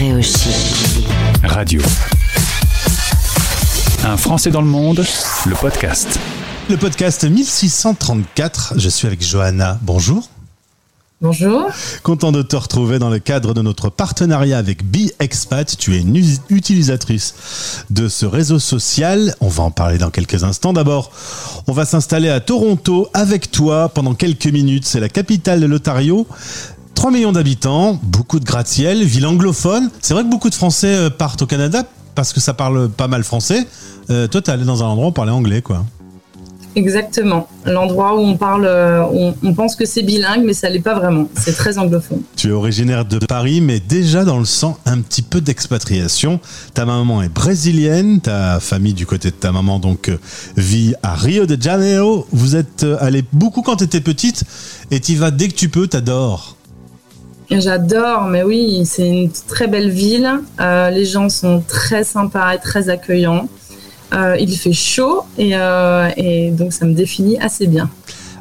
Chic. Radio. Un Français dans le monde, le podcast. Le podcast 1634, je suis avec Johanna. Bonjour. Bonjour. Content de te retrouver dans le cadre de notre partenariat avec BeExpat. Tu es une utilisatrice de ce réseau social. On va en parler dans quelques instants. D'abord, on va s'installer à Toronto avec toi pendant quelques minutes. C'est la capitale de l'Ontario. 3 millions d'habitants, beaucoup de gratte-ciel, ville anglophone. C'est vrai que beaucoup de Français euh, partent au Canada parce que ça parle pas mal français. Euh, toi, t'es allé dans un endroit où on parlait anglais, quoi. Exactement. L'endroit où on parle, euh, on, on pense que c'est bilingue, mais ça l'est pas vraiment. C'est très anglophone. Tu es originaire de Paris, mais déjà dans le sang un petit peu d'expatriation. Ta maman est brésilienne, ta famille du côté de ta maman donc vit à Rio de Janeiro. Vous êtes allé beaucoup quand tu étais petite et tu vas dès que tu peux, t'adores. J'adore, mais oui, c'est une très belle ville. Euh, les gens sont très sympas et très accueillants. Euh, il fait chaud et, euh, et donc ça me définit assez bien.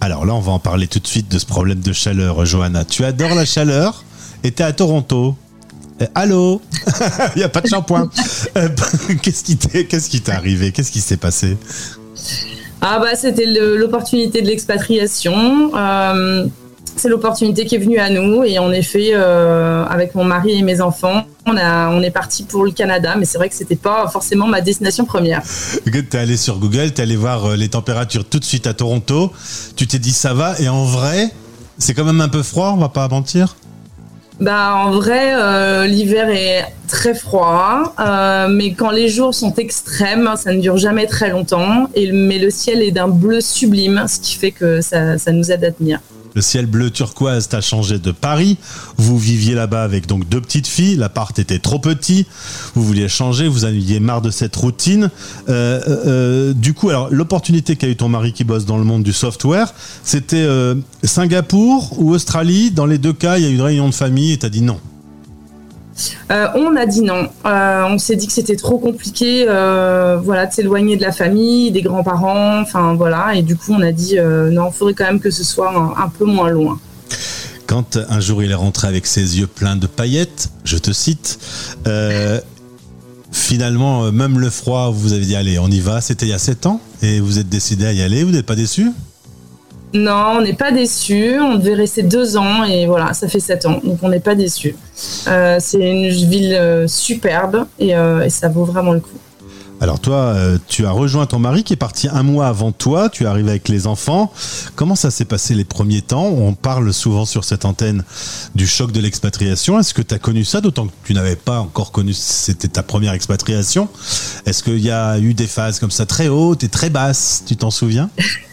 Alors là, on va en parler tout de suite de ce problème de chaleur, Johanna. Tu adores la chaleur et t'es à Toronto. Allô? Il n'y a pas de shampoing. Qu'est-ce qui t'est arrivé? Qu'est-ce qui s'est passé? Ah bah c'était l'opportunité de l'expatriation. Euh, c'est l'opportunité qui est venue à nous et en effet, euh, avec mon mari et mes enfants, on, a, on est parti pour le Canada, mais c'est vrai que c'était pas forcément ma destination première. T'es allé sur Google, t'es allé voir euh, les températures tout de suite à Toronto. Tu t'es dit ça va et en vrai, c'est quand même un peu froid, on va pas mentir. Bah en vrai, euh, l'hiver est très froid, euh, mais quand les jours sont extrêmes, ça ne dure jamais très longtemps. Et, mais le ciel est d'un bleu sublime, ce qui fait que ça, ça nous aide à tenir. Le ciel bleu turquoise t'a changé de Paris. Vous viviez là-bas avec donc deux petites filles. L'appart était trop petit. Vous vouliez changer. Vous aviez marre de cette routine. Euh, euh, euh, du coup, alors l'opportunité qu'a eu ton mari qui bosse dans le monde du software, c'était Singapour ou Australie. Dans les deux cas, il y a eu une réunion de famille et t'as dit non. Euh, on a dit non. Euh, on s'est dit que c'était trop compliqué, euh, voilà, de s'éloigner de la famille, des grands-parents, enfin voilà. Et du coup, on a dit non, il faudrait quand même que ce soit un, peu moins loin. Quand un jour il est rentré avec ses yeux pleins de paillettes, je te cite, finalement, même le froid, vous avez dit allez, on y va. C'était il y a 7 ans et vous êtes décidé à y aller. Vous n'êtes pas déçu? Non, on n'est pas déçus. On devait rester deux ans et voilà, ça fait sept ans, donc on n'est pas déçus. Euh, c'est une ville euh, superbe et, euh, et ça vaut vraiment le coup. Alors toi, tu as rejoint ton mari qui est parti un mois avant toi. Tu es arrivé avec les enfants. Comment ça s'est passé les premiers temps? On parle souvent sur cette antenne du choc de l'expatriation. Est-ce que tu as connu ça, d'autant que tu n'avais pas encore connu, c'était ta première expatriation Est-ce qu'il y a eu des phases comme ça très hautes et très basses? Tu t'en souviens?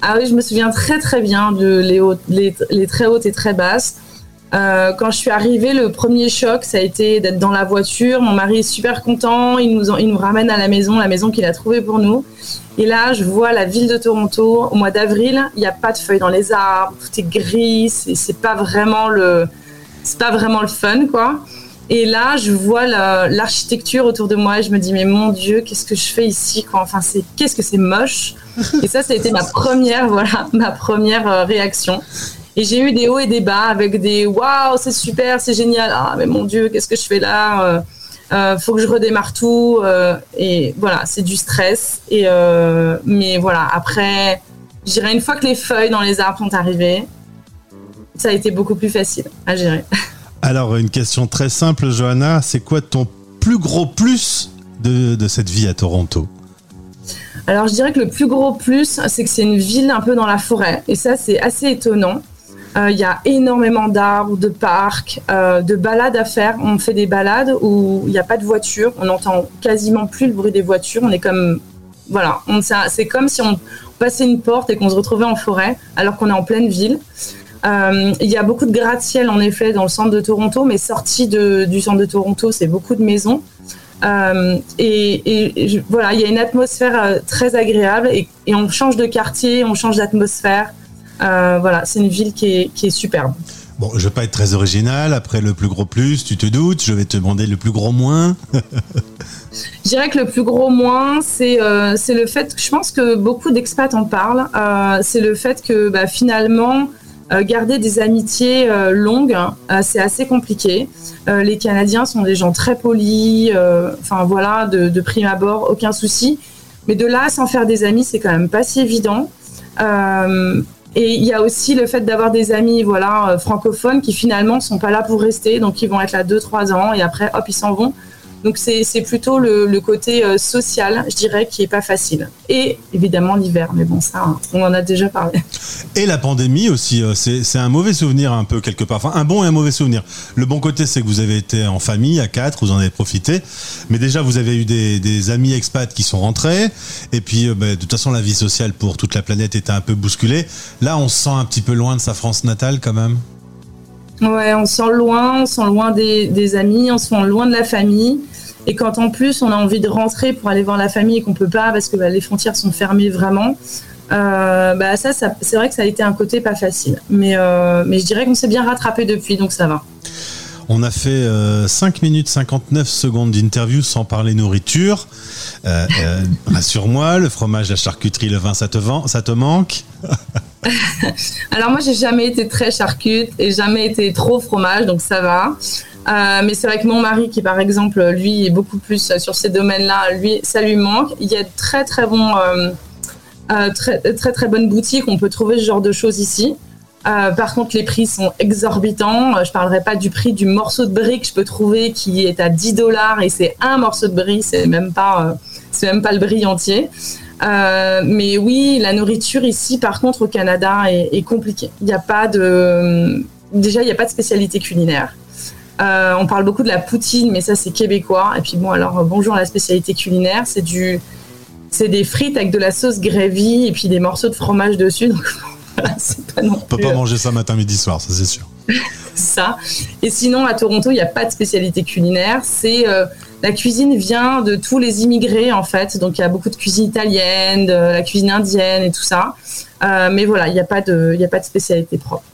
Ah oui, je me souviens très très bien de les, les, très hautes et très basses. Euh, quand je suis arrivée, le premier choc, ça a été d'être dans la voiture. Mon mari est super content, il nous, il nous ramène à la maison, la maison qu'il a trouvée pour nous. Et là, je vois la ville de Toronto au mois d'avril. Il n'y a pas de feuilles dans les arbres, tout est gris. C'est pas vraiment le, c'est pas vraiment le fun, quoi. Et là, je vois la- l'architecture autour de moi et je me dis mais mon Dieu, qu'est-ce que je fais ici, quoi? Enfin, c'est qu'est-ce que c'est moche? Et ça, ça a été ma première, voilà, ma première euh, réaction. Et j'ai eu des hauts et des bas avec des waouh, c'est super, c'est génial. Ah, mais mon Dieu, qu'est-ce que je fais là? Euh, euh, Faut que je redémarre tout. euh, et voilà, c'est du stress. Et euh, mais voilà, après, je dirais une fois que les feuilles dans les arbres sont arrivées, ça a été beaucoup plus facile à gérer. Alors une question très simple, Johanna. C'est quoi ton plus gros plus de, de cette vie à Toronto? Alors, je dirais que le plus gros plus, c'est que c'est une ville un peu dans la forêt. Et ça, c'est assez étonnant. Euh, Il y a énormément d'arbres, de parcs, euh, de balades à faire. On fait des balades où il n'y a pas de voiture. On n'entend quasiment plus le bruit des voitures. On est comme. Voilà. C'est comme si on passait une porte et qu'on se retrouvait en forêt, alors qu'on est en pleine ville. Euh, Il y a beaucoup de gratte-ciel, en effet, dans le centre de Toronto, mais sorti de- du centre de Toronto, c'est beaucoup de maisons. Euh, et, et je- voilà, il y a une atmosphère euh, très agréable et, et on change de quartier, on change d'atmosphère. Euh, voilà, c'est une ville qui est, qui est superbe. Bon, je vais pas être très original. Après le plus gros plus, tu te doutes. Je vais te demander le plus gros moins. Je dirais que le plus gros moins, c'est euh, c'est le fait je pense que beaucoup d'expats en parlent. euh, c'est le fait que bah, finalement, garder des amitiés longues, c'est assez compliqué. les Canadiens sont des gens très polis, enfin voilà, de, prime abord, aucun souci. Mais de là, sans faire des amis, c'est quand même pas si évident. Et il y a aussi le fait d'avoir des amis voilà, euh, francophones qui finalement sont pas là pour rester, donc ils vont être là 2-3 ans et après, hop, ils s'en vont. Donc c'est plutôt le, côté euh, social, je dirais, qui est pas facile. Et évidemment l'hiver, mais bon ça, on en a déjà parlé. Et la pandémie aussi, euh, c'est un mauvais souvenir un peu quelque part. Enfin, un bon et un mauvais souvenir. Le bon côté, c'est que vous avez été en famille à quatre, vous en avez profité. Mais déjà, vous avez eu des, amis expats qui sont rentrés. Et puis, euh, bah, de toute façon, la vie sociale pour toute la planète était un peu bousculée. Là, on se sent un petit peu loin de sa France natale quand même. Ouais, on se sent loin, on se sent loin des, amis, on se sent loin de la famille. Et quand en plus on a envie de rentrer pour aller voir la famille et qu'on peut pas parce que bah, les frontières sont fermées vraiment, euh, bah ça, c'est vrai que ça a été un côté pas facile. Mais, euh, mais je dirais qu'on s'est bien rattrapé depuis, donc ça va. On a fait 5 euh, minutes 59 secondes d'interview sans parler nourriture. Rassure-moi, le fromage, la charcuterie, le vin, ça te, vend, ça te manque? Alors moi, j'ai jamais été très charcute et jamais été trop fromage, donc ça va. Euh, mais c'est vrai que mon mari, qui par exemple, lui, est beaucoup plus sur ces domaines-là, lui, ça lui manque. Il y a de très très bons, euh, euh, très, très très bonnes boutiques. On peut trouver ce genre de choses ici. par contre, les prix sont exorbitants. Je parlerai pas du prix du morceau de brie que je peux trouver qui est à 10 dollars et c'est un morceau de brie, c'est même pas, même pas le brie entier. Euh, mais oui, la nourriture ici, par contre, au Canada, est, est compliquée. Il n'y a pas de, déjà, il n'y a pas de spécialité culinaire. Euh, on parle beaucoup de la poutine, mais ça c'est québécois. Et puis bon, alors bonjour la spécialité culinaire, c'est du, c'est des frites avec de la sauce gravy et puis des morceaux de fromage dessus. Donc voilà, c'est pas non. On peut pas manger ça matin, midi, soir, ça c'est sûr. ça. Et sinon, à Toronto, il n'y a pas de spécialité culinaire. C'est euh, la cuisine vient de tous les immigrés en fait. Donc il y a beaucoup de cuisine italienne, de la cuisine indienne et tout ça. Euh, mais voilà, il n'y a pas de, il a pas de spécialité propre.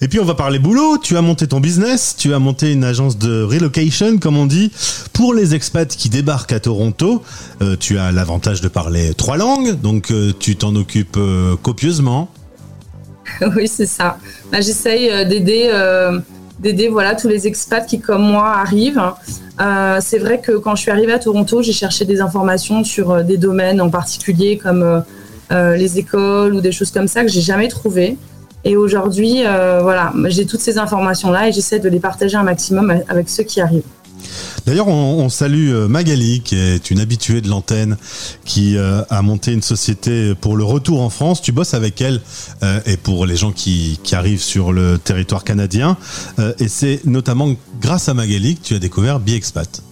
Et puis on va parler boulot. Tu as monté ton business, tu as monté une agence de relocation, comme on dit, pour les expats qui débarquent à Toronto. Euh, tu as l'avantage de parler trois langues, donc tu t'en occupes copieusement. oui, c'est ça. Bah, j'essaye euh, d'aider, euh, d'aider voilà tous les expats qui comme moi arrivent. Euh, c'est vrai que quand je suis arrivée à Toronto, j'ai cherché des informations sur des domaines en particulier comme les écoles ou des choses comme ça que j'ai jamais trouvées. Et aujourd'hui, voilà, j'ai toutes ces informations là et j'essaie de les partager un maximum avec ceux qui arrivent. D'ailleurs, on, salue euh, Magali, qui est une habituée de l'antenne, qui euh, a monté une société pour le retour en France. Tu bosses avec elle euh, et pour les gens qui, arrivent sur le territoire canadien. et c'est notamment grâce à Magali que tu as découvert BiExpat.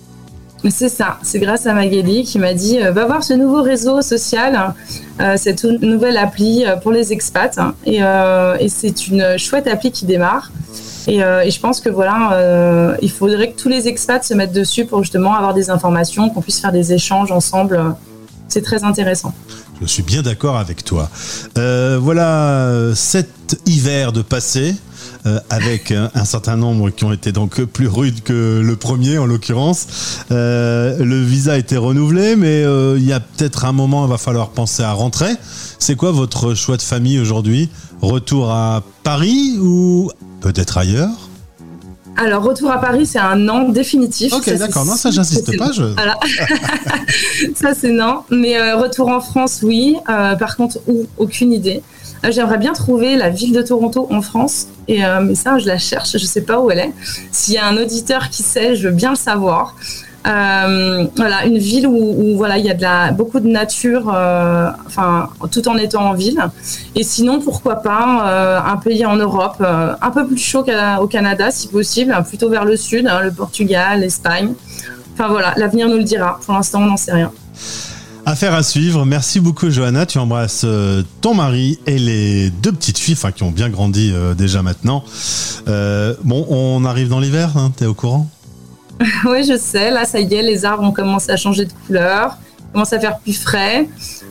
C'est ça, c'est grâce à Magali qui m'a dit va voir ce nouveau réseau social, cette nouvelle appli pour les expats. et c'est une chouette appli qui démarre. Euh, et, je pense que voilà, euh, il faudrait que tous les expats se mettent dessus pour justement avoir des informations, qu'on puisse faire des échanges ensemble. C'est très intéressant. Je suis bien d'accord avec toi. Euh, voilà, cet hiver de passé. avec un, certain nombre qui ont été donc plus rudes que le premier en l'occurrence. le visa a été renouvelé, mais il y a peut-être un moment, il va falloir penser à rentrer. C'est quoi votre choix de famille aujourd'hui? Retour à Paris ou peut-être ailleurs alors, retour à Paris, c'est un non définitif. Ok, d'accord. Non, ça, j'insiste pas. Je... Voilà. ça, c'est non. Mais euh, retour en France, oui. Euh, par contre, où? Aucune idée. Euh, j'aimerais bien trouver la ville de Toronto en France. Et, mais ça, je la cherche. Je sais pas où elle est. S'il y a un auditeur qui sait, je veux bien le savoir. Euh, voilà, une ville où, voilà, il y a de la, beaucoup de nature, euh, enfin, tout en étant en ville. Et sinon, pourquoi pas euh, un pays en Europe, un peu plus chaud qu'au Canada, si possible, plutôt vers le sud, hein, le Portugal, l'Espagne. Enfin voilà, l'avenir nous le dira. Pour l'instant, on n'en sait rien. Affaire à suivre. Merci beaucoup, Johanna. Tu embrasses ton mari et les deux petites filles, enfin qui ont bien grandi déjà maintenant. bon, on arrive dans l'hiver, hein, t'es au courant? oui, je sais. Là, ça y est, les arbres ont commencé à changer de couleur, commence à faire plus frais.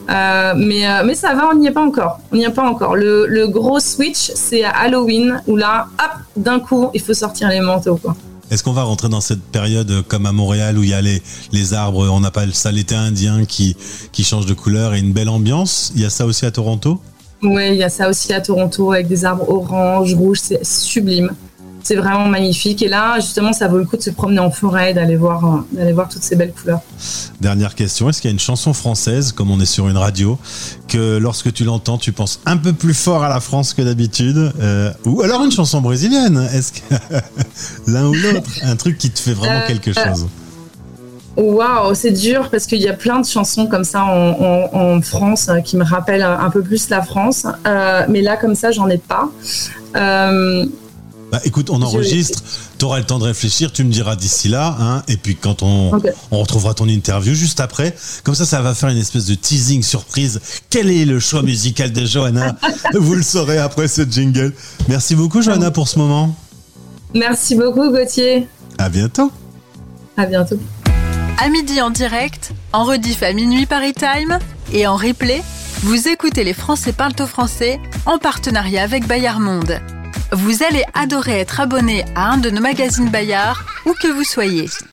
Euh, mais, euh, mais ça va, on n'y est pas encore. On n'y est pas encore. Le, gros switch, c'est à Halloween, où là, hop, d'un coup, il faut sortir les manteaux. Est-ce qu'on va rentrer dans cette période euh, comme à Montréal où il y a les, les arbres, on appelle ça l'été indien qui, qui change de couleur et une belle ambiance? Il y a ça aussi à Toronto? Oui, il y a ça aussi à Toronto avec des arbres orange, rouge, c'est sublime. C'est vraiment magnifique. Et là, justement, ça vaut le coup de se promener en forêt, d'aller voir, euh, d'aller voir toutes ces belles couleurs. Dernière question, est-ce qu'il y a une chanson française, comme on est sur une radio, que lorsque tu l'entends, tu penses un peu plus fort à la France que d'habitude euh, Ou alors une chanson brésilienne? Est-ce que l'un ou l'autre Un truc qui te fait vraiment Euh, quelque chose? Waouh, c'est dur parce qu'il y a plein de chansons comme ça en, en- en France qui me rappellent un, un peu plus la France. Euh, mais là, comme ça, j'en ai pas. Bah, écoute, on enregistre, tu auras le temps de réfléchir, tu me diras d'ici là, hein, et puis quand on retrouvera ton interview juste après, comme ça, ça va faire une espèce de teasing surprise. Quel est le choix musical de Johanna? Vous le saurez après ce jingle. Merci beaucoup, Johanna, pour ce moment. merci beaucoup, Gauthier. À bientôt. À bientôt. À midi en direct, en rediff à minuit Paris Time et en replay, vous écoutez les Français parlent au français en partenariat avec Bayard Monde. Vous allez adorer être abonné à un de nos magazines Bayard, où que vous soyez.